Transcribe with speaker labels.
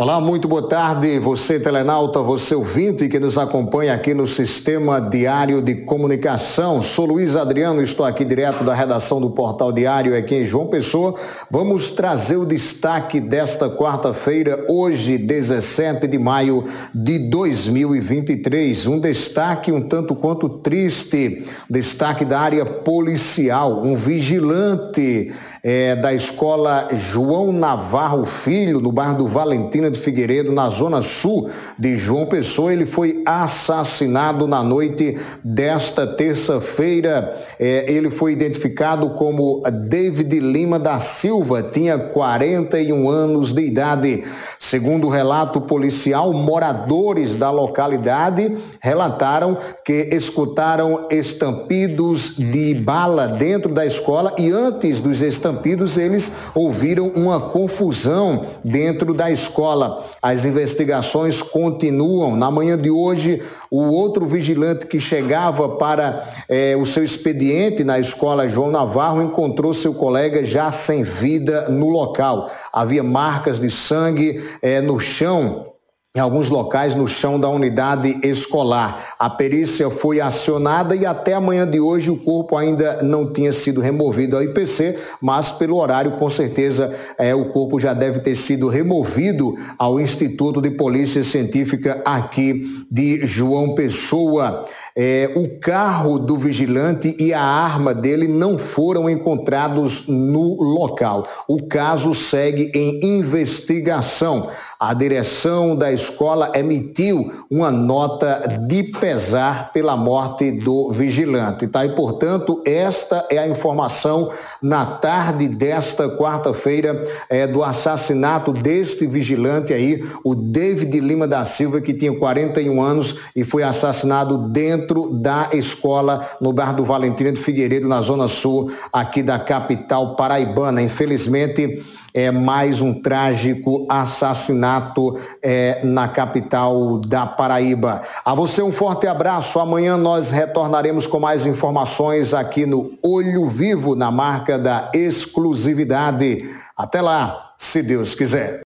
Speaker 1: Olá, muito boa tarde. Você, telenauta, você ouvinte que nos acompanha aqui no Sistema Diário de Comunicação. Sou Luiz Adriano, estou aqui direto da redação do Portal Diário aqui em João Pessoa. Vamos trazer o destaque desta quarta-feira, hoje, 17 de maio de 2023. Um destaque um tanto quanto triste, destaque da área policial. Um vigilante é, da escola João Navarro Filho, no bairro do Valentina de Figueiredo, na zona sul de João Pessoa. Ele foi assassinado na noite desta terça-feira. É, ele foi identificado como David Lima da Silva, tinha 41 anos de idade. Segundo o relato policial, moradores da localidade relataram que escutaram estampidos de bala dentro da escola e antes dos estampidos estampidos, eles ouviram uma confusão dentro da escola. As investigações continuam. Na manhã de hoje, o outro vigilante que chegava para eh, o seu expediente na escola João Navarro encontrou seu colega já sem vida no local. Havia marcas de sangue eh, no chão em alguns locais no chão da unidade escolar. A perícia foi acionada e até amanhã de hoje o corpo ainda não tinha sido removido ao IPC, mas pelo horário, com certeza, é, o corpo já deve ter sido removido ao Instituto de Polícia Científica aqui de João Pessoa. É, o carro do vigilante e a arma dele não foram encontrados no local. O caso segue em investigação. A direção da escola emitiu uma nota de pesar pela morte do vigilante, tá? E, portanto, esta é a informação na tarde desta quarta-feira é, do assassinato deste vigilante aí, o David Lima da Silva, que tinha 41 anos e foi assassinado dentro da escola no bairro do Valentina de Figueiredo, na zona sul aqui da capital paraibana. Infelizmente, é mais um trágico assassinato é, na capital da Paraíba. A você um forte abraço. Amanhã nós retornaremos com mais informações aqui no Olho Vivo, na marca da exclusividade. Até lá, se Deus quiser.